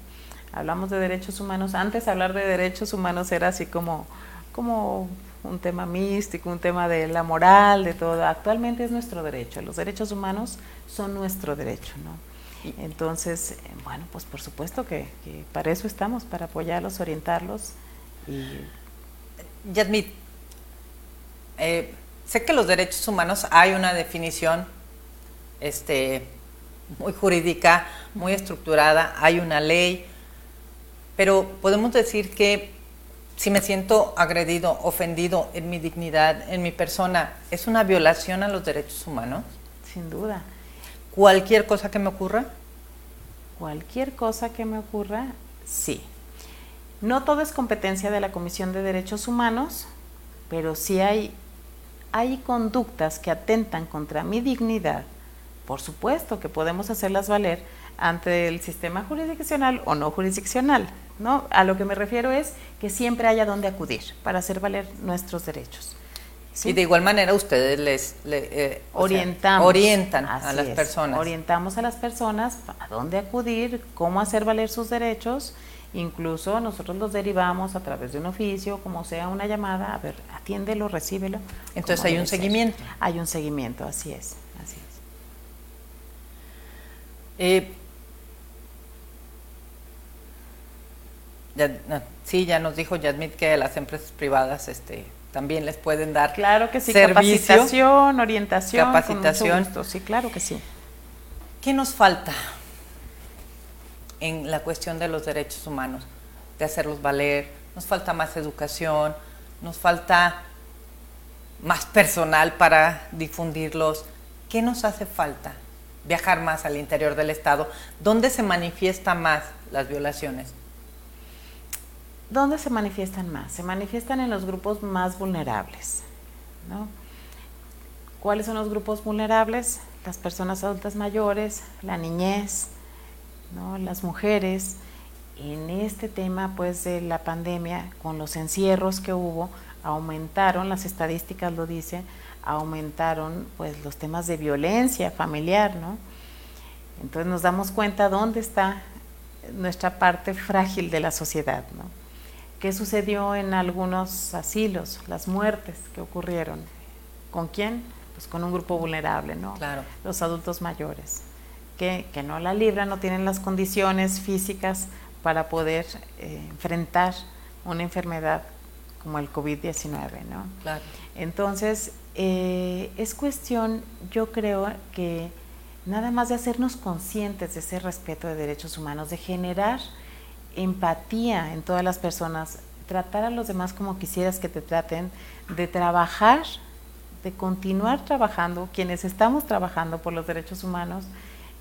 Hablamos de derechos humanos, antes hablar de derechos humanos era así como, como un tema místico, un tema de la moral, de todo. Actualmente es nuestro derecho, los derechos humanos son nuestro derecho, ¿no? Entonces, bueno, pues por supuesto que, para eso estamos, para apoyarlos, orientarlos. Y...
Yadmit, eh, sé que los derechos humanos hay una definición este, muy jurídica, muy estructurada, hay una ley, pero podemos decir que si me siento agredido, ofendido en mi dignidad, en mi persona, ¿es una violación a los derechos humanos?
Sin duda.
¿Cualquier cosa que me ocurra?
Cualquier cosa que me ocurra, sí. No todo es competencia de la Comisión de Derechos Humanos, pero sí hay, hay conductas que atentan contra mi dignidad. Por supuesto que podemos hacerlas valer ante el sistema jurisdiccional o no jurisdiccional. ¿no? A lo que me refiero es que siempre haya donde acudir para hacer valer nuestros derechos.
Y de igual manera ustedes les
eh, orientamos,
orientan a las personas.
Orientamos a las personas a dónde acudir, cómo hacer valer sus derechos. Incluso nosotros los derivamos a través de un oficio, como sea una llamada, a ver, atiéndelo, recíbelo.
Entonces hay un seguimiento.
Hay un seguimiento, así es, así es.
Eh, sí, ya nos dijo Yadmit que las empresas privadas este, también les pueden dar
Claro que sí, capacitación, orientación.
Capacitación.
sí, claro que sí.
¿Qué nos falta en la cuestión de los derechos humanos? De hacerlos valer. Nos falta más educación, nos falta más personal para difundirlos. ¿Qué nos hace falta? Viajar más al interior del Estado. ¿Dónde se manifiesta más las violaciones?
¿Dónde se manifiestan más? Se manifiestan en los grupos más vulnerables. ¿Cuáles son los grupos vulnerables? Las personas adultas mayores, la niñez, las mujeres. En este tema pues de la pandemia, con los encierros que hubo, aumentaron, las estadísticas lo dicen, aumentaron pues los temas de violencia familiar, ¿no? Entonces nos damos cuenta dónde está nuestra parte frágil de la sociedad, ¿no? ¿Qué sucedió en algunos asilos? Las muertes que ocurrieron. ¿Con quién? Pues con un grupo vulnerable, ¿no?
Claro.
Los adultos mayores, que, que no la libran, no tienen las condiciones físicas para poder eh, enfrentar una enfermedad como el COVID-19, ¿no?
Claro.
Entonces, eh, es cuestión, yo creo que nada más de hacernos conscientes de ese respeto de derechos humanos, de generar empatía en todas las personas, tratar a los demás como quisieras que te traten, de trabajar, de continuar trabajando, quienes estamos trabajando por los derechos humanos,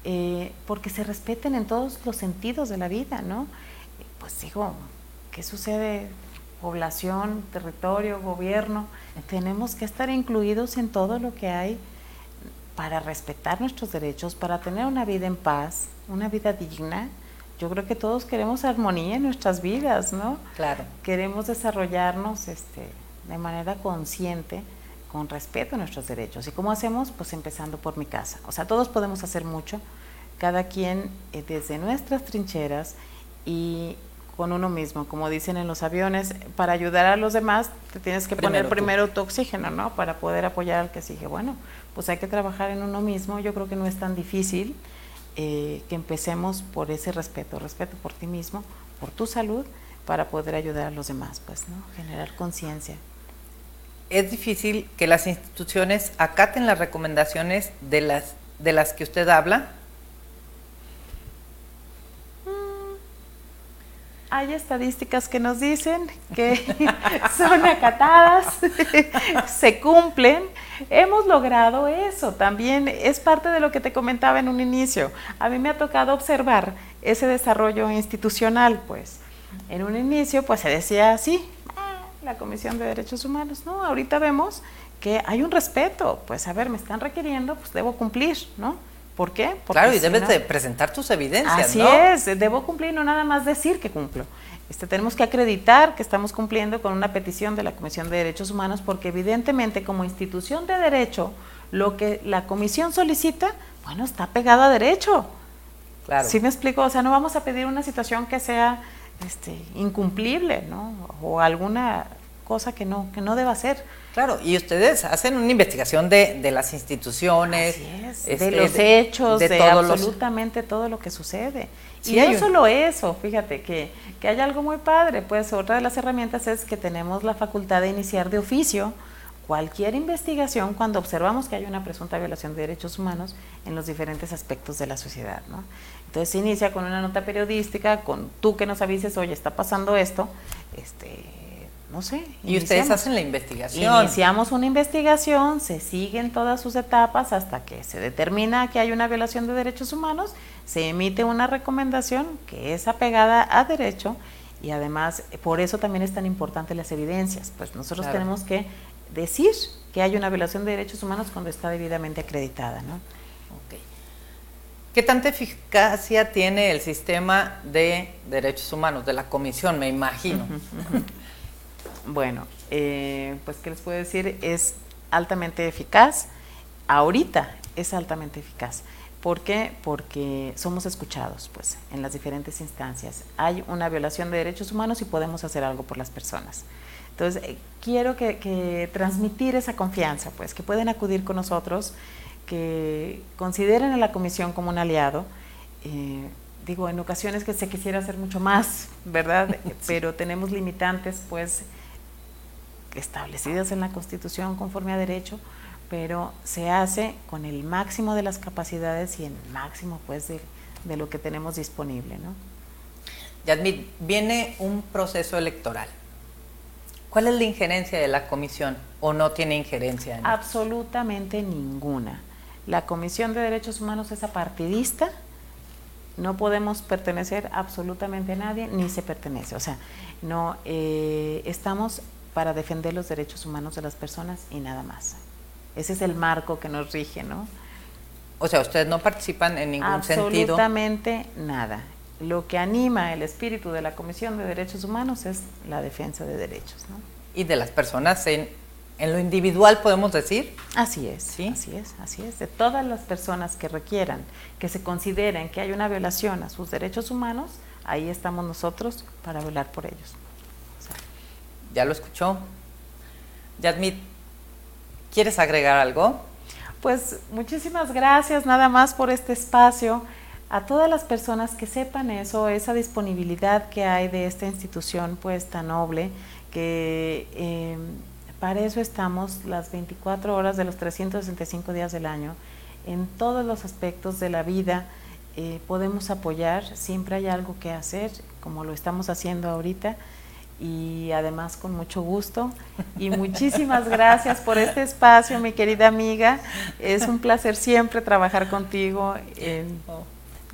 eh, porque se respeten en todos los sentidos de la vida, ¿no? Pues digo, ¿qué sucede? Población, territorio, gobierno, tenemos que estar incluidos en todo lo que hay para respetar nuestros derechos, para tener una vida en paz, una vida digna, yo creo que todos queremos armonía en nuestras vidas, ¿no?
Claro.
Queremos desarrollarnos este, de manera consciente, con respeto a nuestros derechos. ¿Y cómo hacemos? Pues empezando por mi casa. O sea, todos podemos hacer mucho, cada quien eh, desde nuestras trincheras y con uno mismo, como dicen en los aviones, para ayudar a los demás te tienes que poner primero tu oxígeno, ¿no? Para poder apoyar al que sigue. Bueno, pues hay que trabajar en uno mismo, yo creo que no es tan difícil eh, que empecemos por ese respeto, respeto por ti mismo, por tu salud, para poder ayudar a los demás, pues, ¿no? Generar conciencia.
Es difícil que las instituciones acaten las recomendaciones de las, de las que usted habla.
Mm, hay estadísticas que nos dicen que son acatadas, se cumplen, hemos logrado eso. También es parte de lo que te comentaba en un inicio. A mí me ha tocado observar ese desarrollo institucional, pues. En un inicio, pues se decía así, ah, la Comisión de Derechos Humanos, ¿no? Ahorita vemos que hay un respeto, pues a ver, me están requiriendo, pues debo cumplir, ¿no? ¿Por qué?
Porque claro, y debes de presentar tus evidencias,
Así es, debo cumplir, no nada más decir que cumplo. Este, tenemos que acreditar que estamos cumpliendo con una petición de la Comisión de Derechos Humanos porque evidentemente como institución de derecho, lo que la Comisión solicita, bueno, está pegado a derecho.
Claro.
¿Sí me explico? O sea, no vamos a pedir una situación que sea este, incumplible, ¿no? O alguna cosa que no, que no deba ser.
Claro, y ustedes hacen una investigación de, de las instituciones,
de este, los hechos, de, absolutamente todo lo que sucede. y no solo eso, fíjate que, que hay algo muy padre, pues otra de las herramientas es que tenemos la facultad de iniciar de oficio cualquier investigación cuando observamos que hay una presunta violación de derechos humanos en los diferentes aspectos de la sociedad. ¿no? Entonces se inicia con una nota periodística, con tú que nos avises, oye, está pasando esto, este, no sé.
Y ustedes hacen la investigación.
Iniciamos una investigación, se siguen todas sus etapas hasta que se determina que hay una violación de derechos humanos, se emite una recomendación que es apegada a derecho y además por eso también es tan importante las evidencias, pues nosotros tenemos que decir que hay una violación de derechos humanos cuando está debidamente acreditada, ¿no?
¿Qué tanta eficacia tiene el sistema de derechos humanos, de la comisión, me imagino?
Bueno, eh, pues qué les puedo decir, es altamente eficaz. Ahorita es altamente eficaz. ¿Por qué? Porque somos escuchados, pues, en las diferentes instancias. Hay una violación de derechos humanos y podemos hacer algo por las personas. Entonces, eh, quiero que, transmitir esa confianza, pues, que pueden acudir con nosotros, que consideren a la comisión como un aliado. Eh, digo, en ocasiones que se quisiera hacer mucho más, ¿verdad? Pero tenemos limitantes, pues, establecidas en la Constitución conforme a derecho, pero se hace con el máximo de las capacidades y el máximo, pues, de, de lo que tenemos disponible, ¿no?
Yadmit, viene un proceso electoral. ¿Cuál es la injerencia de la comisión o no tiene injerencia? En
Absolutamente ninguna. La Comisión de Derechos Humanos es apartidista, no podemos pertenecer absolutamente a nadie, ni se pertenece. O sea, no eh, estamos para defender los derechos humanos de las personas y nada más. Ese es el marco que nos rige, ¿no?
O sea, ustedes no participan en ningún
sentido. Absolutamente nada. Lo que anima el espíritu de la Comisión de Derechos Humanos es la defensa de derechos, ¿no?
Y de las personas en en lo individual podemos decir.
Así es, ¿Sí? así es, así es. De todas las personas que requieran, que se consideren que hay una violación a sus derechos humanos, ahí estamos nosotros para velar por ellos.
ya lo escuchó. Yadmit, ¿quieres agregar algo?
Pues muchísimas gracias nada más por este espacio. A todas las personas que sepan eso, esa disponibilidad que hay de esta institución pues tan noble, que eh, para eso estamos las 24 horas de los 365 días del año. En todos los aspectos de la vida eh, podemos apoyar, siempre hay algo que hacer, como lo estamos haciendo ahorita, y además con mucho gusto. Y muchísimas gracias por este espacio, mi querida amiga. Es un placer siempre trabajar contigo en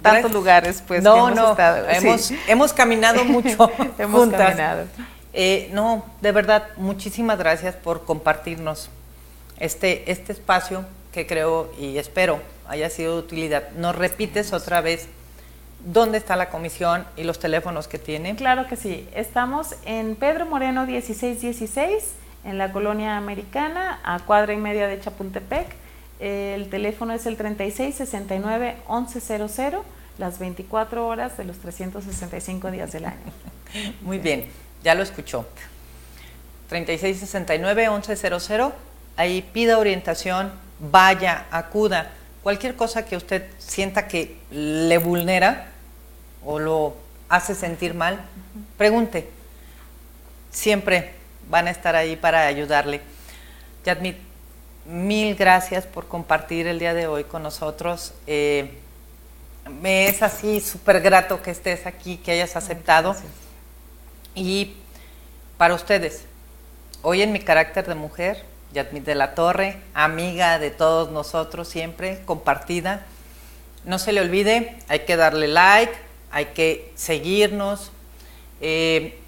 tantos lugares pues,
no, que hemos no, estado. Hemos, hemos caminado mucho hemos Caminado. Eh, no, de verdad, muchísimas gracias por compartirnos este, este espacio que creo y espero haya sido de utilidad. ¿Nos repites otra vez dónde está la comisión y los teléfonos que tiene?
Claro que sí. Estamos en Pedro Moreno 1616, en la colonia americana, a cuadra y media de Chapultepec. El teléfono es el 3669-1100, las 24 horas de los 365 días del año.
Muy bien ya lo escuchó. 3669-1100, ahí pida orientación, vaya, acuda. Cualquier cosa que usted sienta que le vulnera o lo hace sentir mal, pregunte. Siempre van a estar ahí para ayudarle. Yadmit, mil gracias por compartir el día de hoy con nosotros. Eh, me es así súper grato que estés aquí, que hayas aceptado. Y para ustedes, hoy en mi carácter de mujer, Yadmit de la Torre, amiga de todos nosotros siempre, compartida, no se le olvide, hay que darle like, hay que seguirnos. Eh,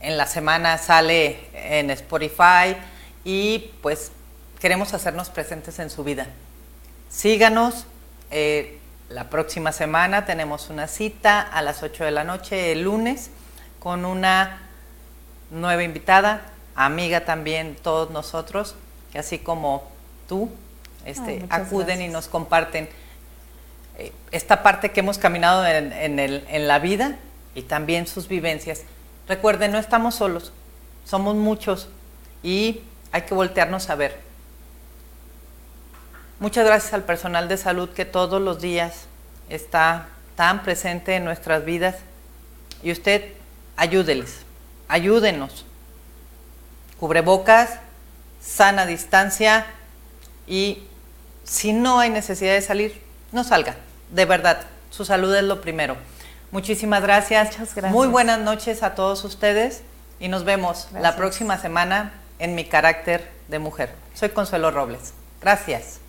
en la semana sale en Spotify y pues queremos hacernos presentes en su vida. Síganos. Eh, la próxima semana tenemos una cita a las 8 de la noche el lunes con una nueva invitada, amiga también, todos nosotros, que así como tú, este, acuden y nos comparten eh, esta parte que hemos caminado en, el, en la vida y también sus vivencias. Recuerden, no estamos solos, somos muchos y hay que voltearnos a ver. Muchas gracias al personal de salud que todos los días está tan presente en nuestras vidas y usted ayúdeles, ayúdenos. Cubrebocas, sana distancia y si no hay necesidad de salir, no salga. De verdad, su salud es lo primero. Muchísimas gracias. gracias. Muy buenas noches a todos ustedes y nos vemos la próxima semana en mi carácter de mujer. Soy Consuelo Robles. Gracias.